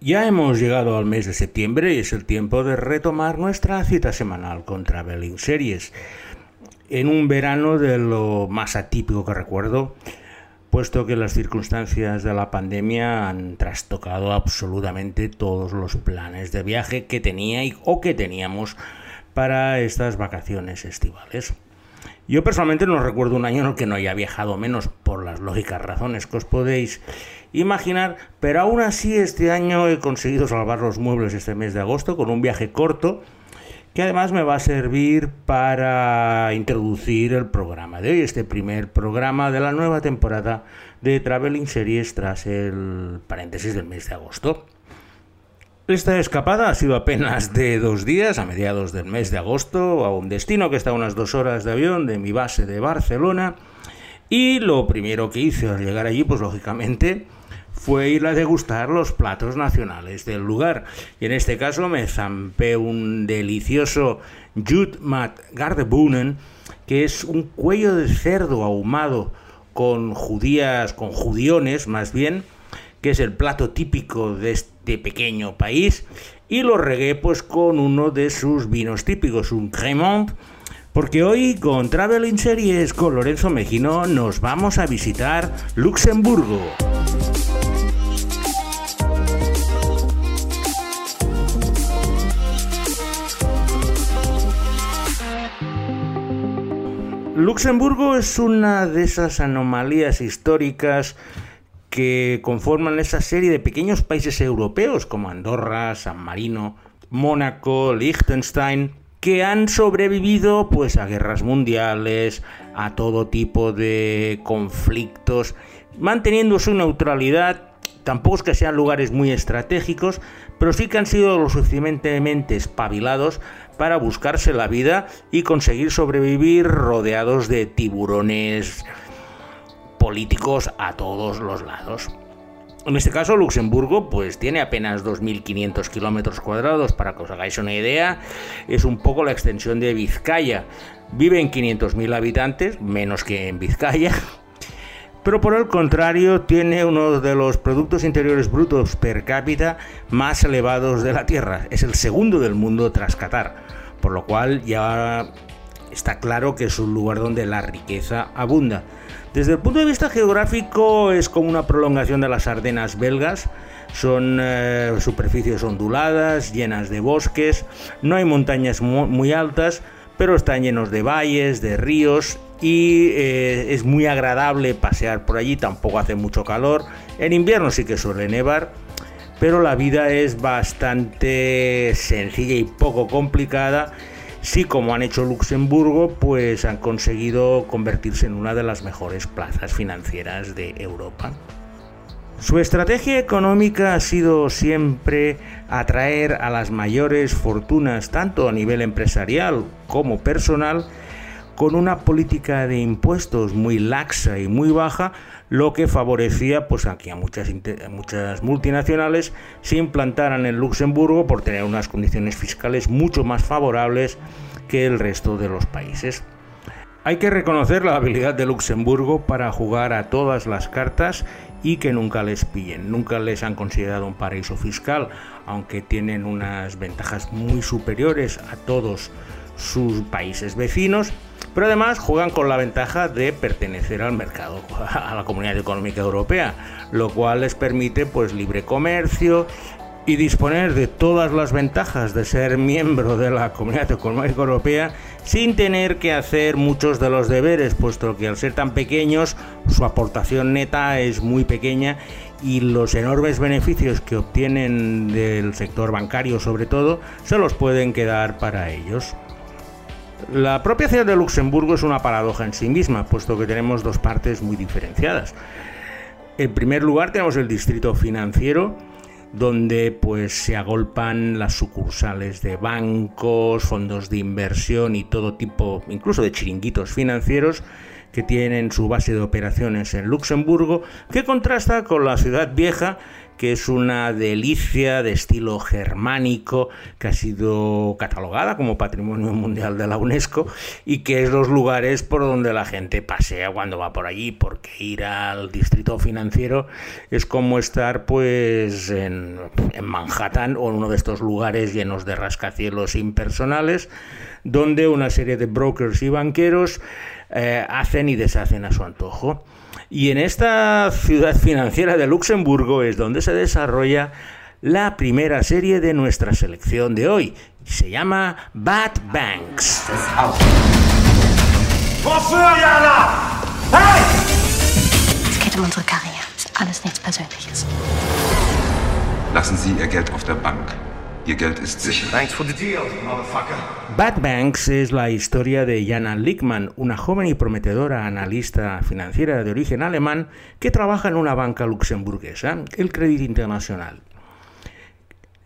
Ya hemos llegado al mes de septiembre y es el tiempo de retomar nuestra cita semanal con Traveling Series. En un verano de lo más atípico que recuerdo, puesto que las circunstancias de la pandemia han trastocado absolutamente todos los planes de viaje que tenía y, o que teníamos para estas vacaciones estivales. Yo personalmente no recuerdo un año en el que no haya viajado menos por las lógicas razones que os podéis imaginar, pero aún así este año he conseguido salvar los muebles este mes de agosto con un viaje corto que además me va a servir para introducir el programa de hoy, este primer programa de la nueva temporada de Traveling Series tras el paréntesis del mes de agosto. Esta escapada ha sido apenas de dos días, a mediados del mes de agosto, a un destino que está a unas dos horas de avión de mi base de Barcelona. Y lo primero que hice al llegar allí, pues lógicamente, fue ir a degustar los platos nacionales del lugar. Y en este caso me zampé un delicioso Jutmat Gardebunen, que es un cuello de cerdo ahumado con judías, con judiones más bien, que es el plato típico de este pequeño país, y lo regué pues con uno de sus vinos típicos, un Cremont, porque hoy con Traveling Series con Lorenzo Mejino nos vamos a visitar Luxemburgo. Luxemburgo es una de esas anomalías históricas que conforman esa serie de pequeños países europeos como Andorra, San Marino, Mónaco, Liechtenstein, que han sobrevivido pues a guerras mundiales, a todo tipo de conflictos, manteniendo su neutralidad. Tampoco es que sean lugares muy estratégicos, pero sí que han sido lo suficientemente espabilados para buscarse la vida y conseguir sobrevivir rodeados de tiburones políticos a todos los lados. En este caso, Luxemburgo pues tiene apenas 2.500 kilómetros cuadrados, para que os hagáis una idea, es un poco la extensión de Vizcaya. Viven 500.000 habitantes, menos que en Vizcaya, pero por el contrario tiene uno de los productos interiores brutos per cápita más elevados de la Tierra. Es el segundo del mundo tras Qatar, por lo cual ya está claro que es un lugar donde la riqueza abunda. Desde el punto de vista geográfico es como una prolongación de las Ardenas belgas. Son eh, superficies onduladas, llenas de bosques, no hay montañas muy altas, pero están llenos de valles, de ríos y eh, es muy agradable pasear por allí, tampoco hace mucho calor. En invierno sí que suele nevar, pero la vida es bastante sencilla y poco complicada. Sí, como han hecho Luxemburgo, pues han conseguido convertirse en una de las mejores plazas financieras de Europa. Su estrategia económica ha sido siempre atraer a las mayores fortunas, tanto a nivel empresarial como personal, con una política de impuestos muy laxa y muy baja, lo que favorecía pues a muchas, muchas multinacionales se implantaran en Luxemburgo por tener unas condiciones fiscales mucho más favorables que el resto de los países. Hay que reconocer la habilidad de Luxemburgo para jugar a todas las cartas y que nunca les pillen. Nunca les han considerado un paraíso fiscal, aunque tienen unas ventajas muy superiores a todos sus países vecinos pero además juegan con la ventaja de pertenecer al mercado, a la Comunidad Económica Europea, lo cual les permite pues libre comercio y disponer de todas las ventajas de ser miembro de la Comunidad Económica Europea sin tener que hacer muchos de los deberes, puesto que al ser tan pequeños su aportación neta es muy pequeña y los enormes beneficios que obtienen del sector bancario sobre todo se los pueden quedar para ellos. La propia ciudad de Luxemburgo es una paradoja en sí misma, puesto que tenemos dos partes muy diferenciadas. En primer lugar tenemos el distrito financiero, donde pues se agolpan las sucursales de bancos, fondos de inversión y todo tipo, incluso de chiringuitos financieros que tienen su base de operaciones en Luxemburgo, que contrasta con la ciudad vieja que es una delicia de estilo germánico, que ha sido catalogada como Patrimonio Mundial de la UNESCO y que es los lugares por donde la gente pasea cuando va por allí, porque ir al distrito financiero es como estar pues en, en Manhattan o en uno de estos lugares llenos de rascacielos impersonales, donde una serie de brokers y banqueros eh, hacen y deshacen a su antojo. Y en esta ciudad financiera de Luxemburgo es donde se desarrolla la primera serie de nuestra selección de hoy. Se llama Bad Banks. Es geht um unsere Karriere. Ist alles nichts Persönliches. Lassen Sie Ihr Geld auf der Bank. Ihr Geld ist sicher. Thanks for the deal, motherfucker. Bad Banks es la historia de Jana Lickman, una joven y prometedora analista financiera de origen alemán que trabaja en una banca luxemburguesa, el Credit Internacional.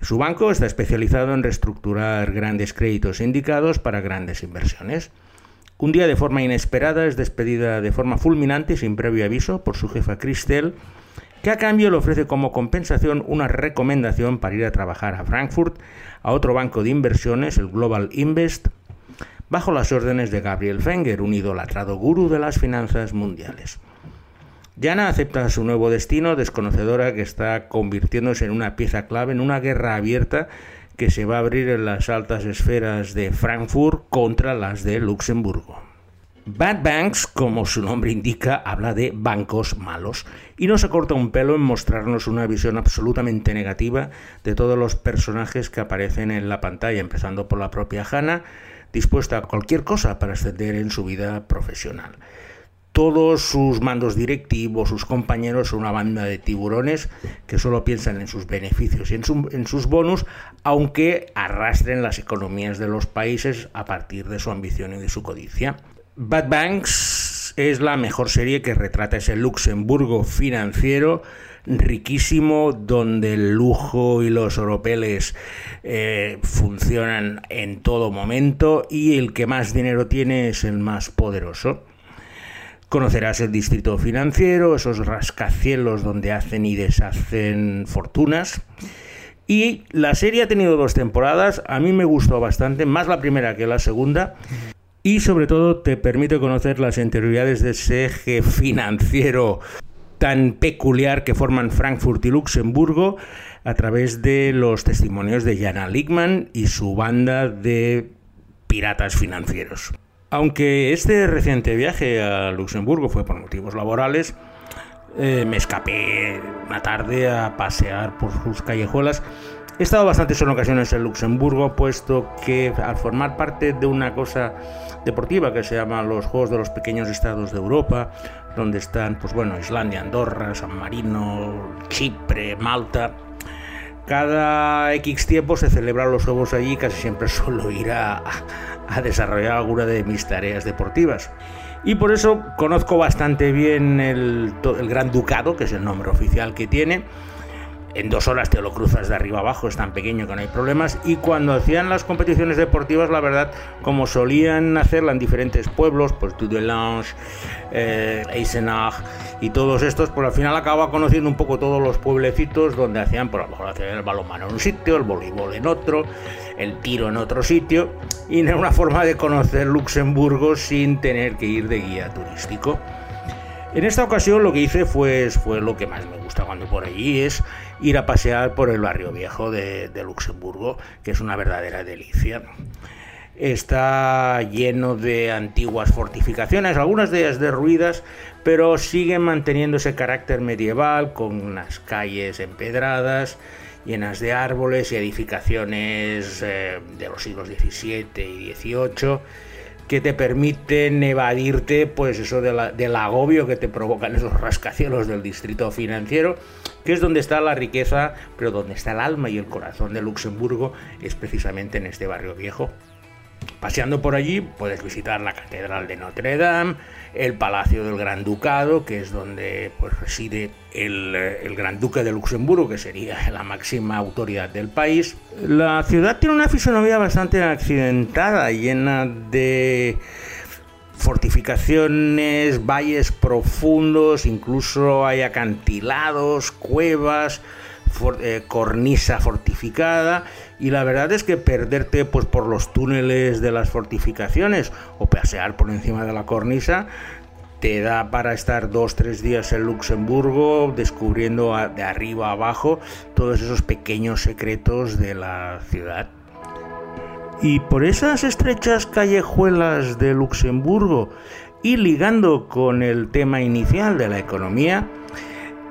Su banco está especializado en reestructurar grandes créditos indicados para grandes inversiones. Un día de forma inesperada es despedida de forma fulminante y sin previo aviso por su jefa Christel, que a cambio le ofrece como compensación una recomendación para ir a trabajar a Frankfurt, a otro banco de inversiones, el Global Invest, bajo las órdenes de Gabriel Fenger, un idolatrado gurú de las finanzas mundiales. Jana acepta su nuevo destino, desconocedora que está convirtiéndose en una pieza clave en una guerra abierta que se va a abrir en las altas esferas de Frankfurt contra las de Luxemburgo. Bad Banks, como su nombre indica, habla de bancos malos y no se corta un pelo en mostrarnos una visión absolutamente negativa de todos los personajes que aparecen en la pantalla, empezando por la propia Hannah, dispuesta a cualquier cosa para ascender en su vida profesional. Todos sus mandos directivos, sus compañeros son una banda de tiburones que solo piensan en sus beneficios y en, en sus bonus, aunque arrastren las economías de los países a partir de su ambición y de su codicia. Bad Banks es la mejor serie que retrata ese Luxemburgo financiero riquísimo donde el lujo y los oropeles eh, funcionan en todo momento y el que más dinero tiene es el más poderoso. Conocerás el distrito financiero, esos rascacielos donde hacen y deshacen fortunas. Y la serie ha tenido dos temporadas, a mí me gustó bastante, más la primera que la segunda. Y sobre todo te permite conocer las interioridades de ese eje financiero tan peculiar que forman Frankfurt y Luxemburgo a través de los testimonios de Jana Lickman y su banda de piratas financieros. Aunque este reciente viaje a Luxemburgo fue por motivos laborales, eh, me escapé una tarde a pasear por sus callejuelas. He estado bastantes en ocasiones en Luxemburgo, puesto que al formar parte de una cosa deportiva que se llama los Juegos de los Pequeños Estados de Europa, donde están, pues bueno, Islandia, Andorra, San Marino, Chipre, Malta. Cada X tiempo se celebran los juegos allí, casi siempre suelo ir a, desarrollar alguna de mis tareas deportivas. Y por eso conozco bastante bien el, el Gran Ducado, que es el nombre oficial que tiene. En dos horas te lo cruzas de arriba abajo, es tan pequeño que no hay problemas. Y cuando hacían las competiciones deportivas, la verdad, como solían hacerla en diferentes pueblos, pues Dudelange, eh, Eisenach y todos estos, pues al final acababa conociendo un poco todos los pueblecitos donde hacían, por lo mejor hacían el balonmano en un sitio, el voleibol en otro, el tiro en otro sitio. Y era una forma de conocer Luxemburgo sin tener que ir de guía turístico. En esta ocasión lo que hice fue, fue lo que más me gusta cuando por allí, es ir a pasear por el barrio viejo de, Luxemburgo, que es una verdadera delicia. Está lleno de antiguas fortificaciones, algunas de ellas derruidas, pero siguen manteniendo ese carácter medieval con unas calles empedradas, llenas de árboles y edificaciones eh, de los siglos XVII y XVIII que te permiten evadirte pues eso del agobio que te provocan esos rascacielos del distrito financiero, que es donde está la riqueza, pero donde está el alma y el corazón de Luxemburgo, es precisamente en este barrio viejo. Paseando por allí puedes visitar la Catedral de Notre Dame, el Palacio del Gran Ducado, que es donde pues, reside el, eh, el Gran Duque de Luxemburgo, que sería la máxima autoridad del país. La ciudad tiene una fisonomía bastante accidentada, llena de fortificaciones, valles profundos, incluso hay acantilados, cuevas, eh, cornisa fortificada y la verdad es que perderte pues por los túneles de las fortificaciones o pasear por encima de la cornisa te da para estar dos tres días en Luxemburgo descubriendo de arriba a abajo todos esos pequeños secretos de la ciudad. Y por esas estrechas callejuelas de Luxemburgo y ligando con el tema inicial de la economía,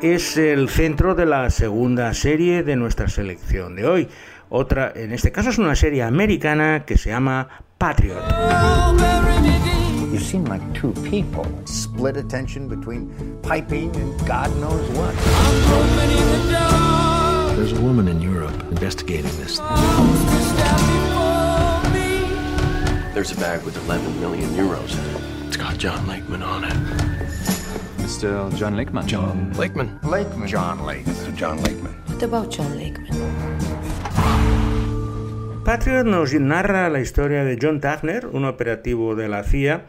es el centro de la segunda serie de nuestra selección de hoy. Otra, en este caso es una serie americana que se llama Patriot. You seem like two people. Split attention between piping and God knows what. There's a woman in Europe investigating this. There's a bag with 11 million euros. It's got John Lakeman on it. Mr. John Lakeman. John Lakeman. Lakeman. John Lakeman. Mr. John Lakeman. What about John Lakeman? Patriot nos narra la historia de John Tafner, un operativo de la CIA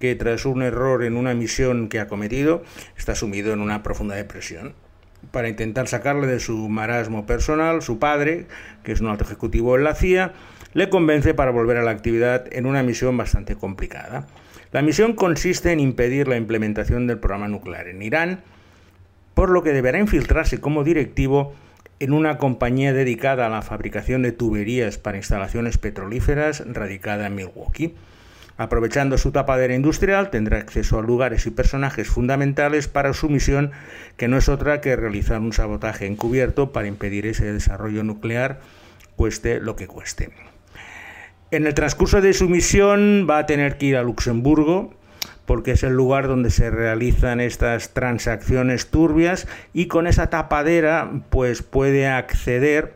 que tras un error en una misión que ha cometido está sumido en una profunda depresión. Para intentar sacarle de su marasmo personal, su padre, que es un alto ejecutivo en la CIA, le convence para volver a la actividad en una misión bastante complicada. La misión consiste en impedir la implementación del programa nuclear en Irán, por lo que deberá infiltrarse como directivo en una compañía dedicada a la fabricación de tuberías para instalaciones petrolíferas radicada en Milwaukee. Aprovechando su tapadera industrial, tendrá acceso a lugares y personajes fundamentales para su misión, que no es otra que realizar un sabotaje encubierto para impedir ese desarrollo nuclear, cueste lo que cueste. En el transcurso de su misión va a tener que ir a Luxemburgo, porque es el lugar donde se realizan estas transacciones turbias y con esa tapadera pues puede acceder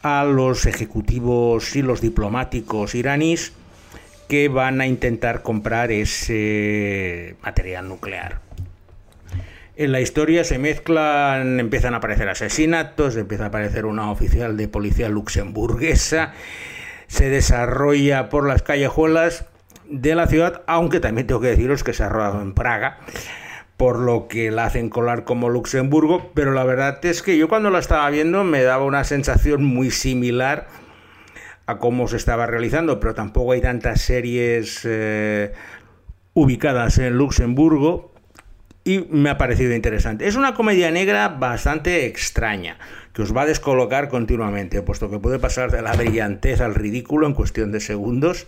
a los ejecutivos y los diplomáticos iraníes que van a intentar comprar ese material nuclear. En la historia se mezclan, empiezan a aparecer asesinatos, empieza a aparecer una oficial de policía luxemburguesa se desarrolla por las callejuelas de la ciudad, aunque también tengo que deciros que se ha rodado en Praga, por lo que la hacen colar como Luxemburgo, pero la verdad es que yo cuando la estaba viendo me daba una sensación muy similar a cómo se estaba realizando, pero tampoco hay tantas series eh, ubicadas en Luxemburgo y me ha parecido interesante. Es una comedia negra bastante extraña que os va a descolocar continuamente, puesto que puede pasar de la brillantez al ridículo en cuestión de segundos.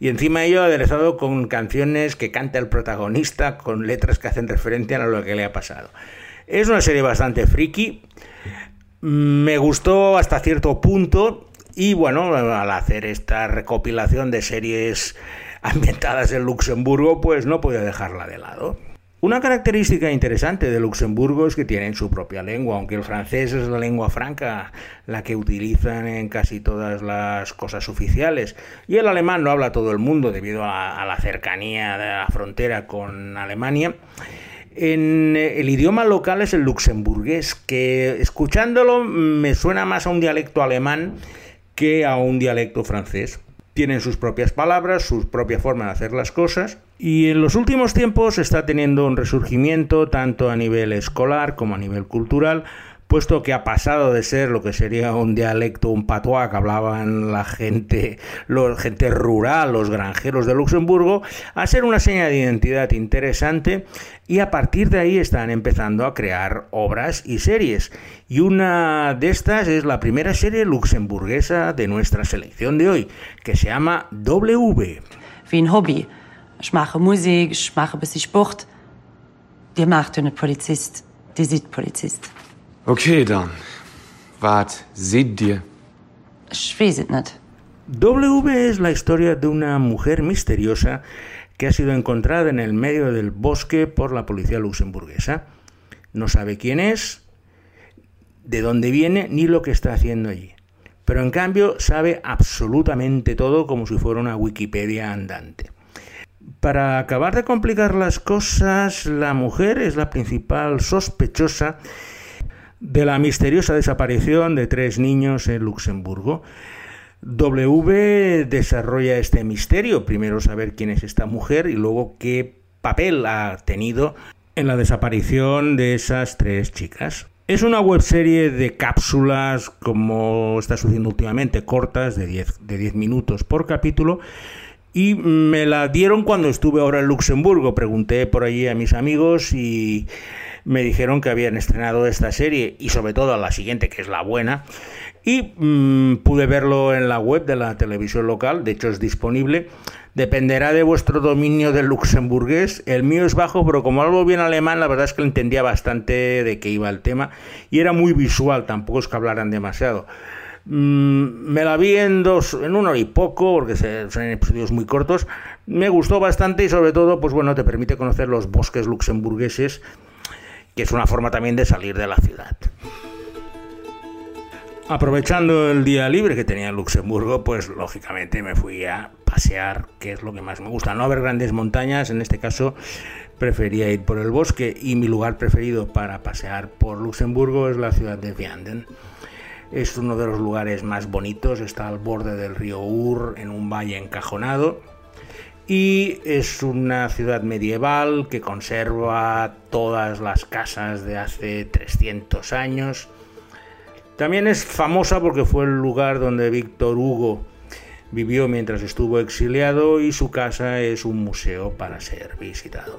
Y encima ello aderezado con canciones que canta el protagonista, con letras que hacen referencia a lo que le ha pasado. Es una serie bastante friki. Me gustó hasta cierto punto. Y bueno, al hacer esta recopilación de series ambientadas en Luxemburgo, pues no podía dejarla de lado. Una característica interesante de Luxemburgo es que tienen su propia lengua, aunque el francés es la lengua franca, la que utilizan en casi todas las cosas oficiales, y el alemán lo habla todo el mundo debido a, la cercanía de la frontera con Alemania. En eh, el idioma local es el luxemburgués, que escuchándolo me suena más a un dialecto alemán que a un dialecto francés tienen sus propias palabras, su propia forma de hacer las cosas y en los últimos tiempos está teniendo un resurgimiento tanto a nivel escolar como a nivel cultural, puesto que ha pasado de ser lo que sería un dialecto, un patois que hablaban la gente, los, gente rural, los granjeros de Luxemburgo, a ser una seña de identidad interesante y a partir de ahí están empezando a crear obras y series. Y una de estas es la primera serie luxemburguesa de nuestra selección de hoy, que se llama W. Ein Hobby. Ich mache Musik, ich mache bis ich Sport. Die macht einen Polizist, die sieht Polizist. Okay, dann. Was seht ihr? Ich weiß es nicht. W es la historia de una mujer misteriosa que ha sido encontrada en el medio del bosque por la policía luxemburguesa. No sabe quién es, de dónde viene, ni lo que está haciendo allí. Pero en cambio sabe absolutamente todo como si fuera una Wikipedia andante. Para acabar de complicar las cosas, la mujer es la principal sospechosa de la misteriosa desaparición de tres niños en Luxemburgo. W desarrolla este misterio, primero saber quién es esta mujer y luego qué papel ha tenido en la desaparición de esas tres chicas. Es una webserie de cápsulas, como está sucediendo últimamente, cortas, de 10 de 10 minutos por capítulo. Y me la dieron cuando estuve ahora en Luxemburgo. Pregunté por allí a mis amigos y me dijeron que habían estrenado esta serie y sobre todo la siguiente, que es la buena. Y mmm, pude verlo en la web de la televisión local, de hecho es disponible. Dependerá de vuestro dominio del luxemburgués. El mío es bajo, pero como hablo bien alemán, la verdad es que entendía bastante de qué iba el tema. Y era muy visual, tampoco es que hablaran demasiado. Mm, me la vi en dos, en una hora y poco, porque son episodios muy cortos. Me gustó bastante y sobre todo, pues bueno, te permite conocer los bosques luxemburgueses, que es una forma también de salir de la ciudad. Aprovechando el día libre que tenía en Luxemburgo, pues lógicamente me fui a pasear, que es lo que más me gusta. No haber grandes montañas, en este caso prefería ir por el bosque y mi lugar preferido para pasear por Luxemburgo es la ciudad de Vianden. Es uno de los lugares más bonitos, está al borde del río Ur, en un valle encajonado. Y es una ciudad medieval que conserva todas las casas de hace 300 años también es famosa porque fue el lugar donde Víctor Hugo vivió mientras estuvo exiliado y su casa es un museo para ser visitado.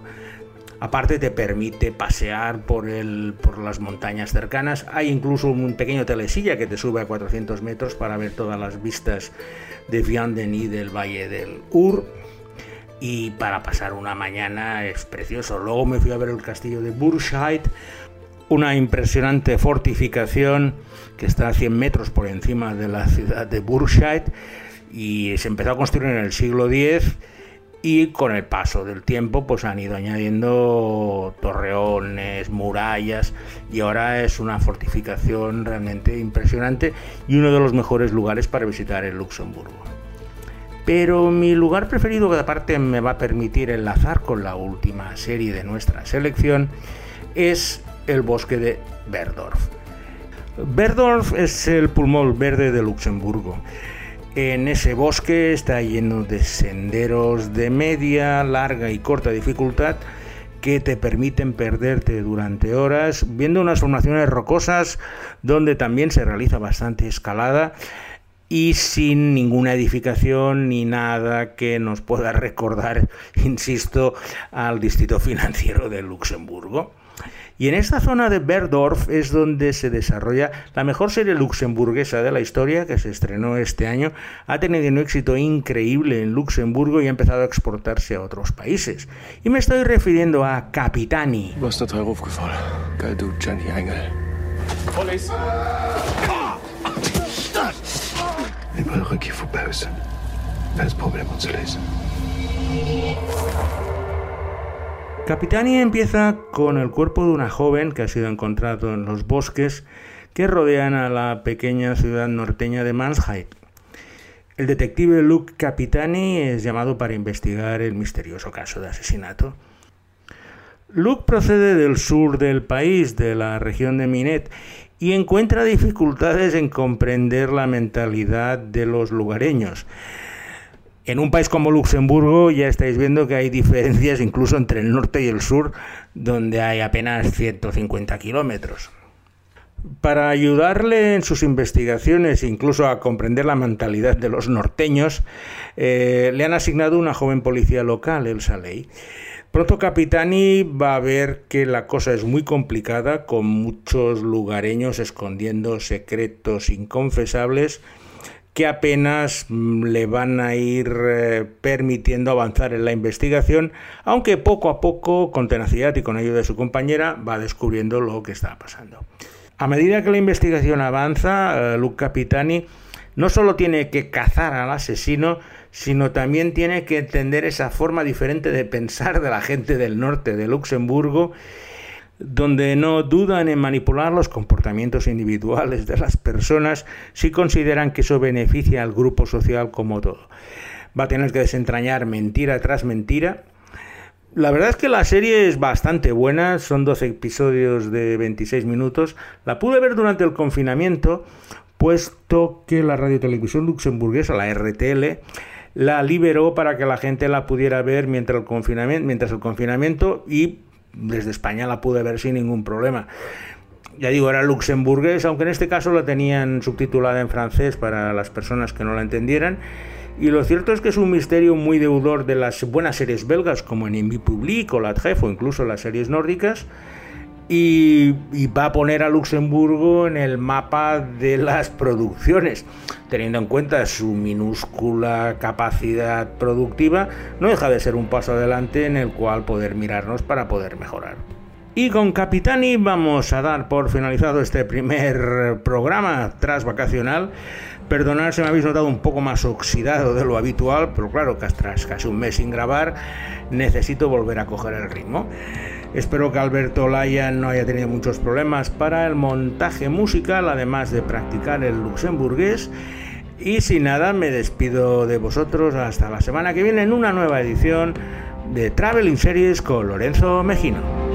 Aparte te permite pasear por, el, por las montañas cercanas. Hay incluso un pequeño telesilla que te sube a 400 metros para ver todas las vistas de Vianden y del Valle del Ur. Y para pasar una mañana es precioso. Luego me fui a ver el castillo de Burscheid, una impresionante fortificación que está a 100 metros por encima de la ciudad de Burscheid y se empezó a construir en el siglo X y con el paso del tiempo pues han ido añadiendo torreones, murallas y ahora es una fortificación realmente impresionante y uno de los mejores lugares para visitar en Luxemburgo. Pero mi lugar preferido, que aparte me va a permitir enlazar con la última serie de nuestra selección, es el bosque de Berdorf. Berdorf es el pulmón verde de Luxemburgo. En ese bosque está lleno de senderos de media, larga y corta dificultad que te permiten perderte durante horas viendo unas formaciones rocosas donde también se realiza bastante escalada y sin ninguna edificación ni nada que nos pueda recordar, insisto, al distrito financiero de Luxemburgo. Y en esta zona de Berdorf es donde se desarrolla la mejor serie luxemburguesa de la historia que se estrenó este año. Ha tenido un éxito increíble en Luxemburgo y ha empezado a exportarse a otros países. Y me estoy refiriendo a Capitani. Was Vi empieza con el cuerpo de una joven que ha sido encontrado en los bosques que rodean a la pequeña ciudad norteña de Mansheit. El detective Luke Capitani es llamado para investigar el misterioso caso de asesinato. Luke procede del sur del país, de la región de Minet, y encuentra dificultades en comprender la mentalidad de los lugareños. En un país como Luxemburgo ya estáis viendo que hay diferencias incluso entre el norte y el sur, donde hay apenas 150 kilómetros. Para ayudarle en sus investigaciones, incluso a comprender la mentalidad de los norteños, eh, le han asignado una joven policía local, Elsa Ley. Pronto Capitani va a ver que la cosa es muy complicada, con muchos lugareños escondiendo secretos inconfesables que apenas mm, le van a ir eh, permitiendo avanzar en la investigación, aunque poco a poco, con tenacidad y con ayuda de su compañera, va descubriendo lo que está pasando. A medida que la investigación avanza, eh, Luke Capitani no solo tiene que cazar al asesino, sino también tiene que entender esa forma diferente de pensar de la gente del norte de Luxemburgo donde no dudan en manipular los comportamientos individuales de las personas si consideran que eso beneficia al grupo social como todo. Va a tener que desentrañar mentira tras mentira. La verdad es que la serie es bastante buena, son 12 episodios de 26 minutos. La pude ver durante el confinamiento, puesto que la radiotelevisión luxemburguesa, la RTL, la liberó para que la gente la pudiera ver mientras el confinamiento, y desde España la pude ver sin ningún problema. ya digo, era luxemburgués, aunque en este caso la tenían subtitulada en francés para las personas que no la entendieran. Y lo cierto es que es un misterio muy deudor de las buenas series belgas como en Invi Public o La Tref o incluso las series nórdicas. Y, va a poner a Luxemburgo en el mapa de las producciones. Teniendo en cuenta su minúscula capacidad productiva, no deja de ser un paso adelante en el cual poder mirarnos para poder mejorar. Y con Capitani vamos a dar por finalizado este primer programa tras vacacional. Perdonad si me habéis notado un poco más oxidado de lo habitual, pero claro tras casi un mes sin grabar necesito volver a coger el ritmo. Espero que Alberto Laya no haya tenido muchos problemas para el montaje musical, además de practicar el luxemburgués. Y sin nada, me despido de vosotros hasta la semana que viene en una nueva edición de Traveling Series con Lorenzo Mejino.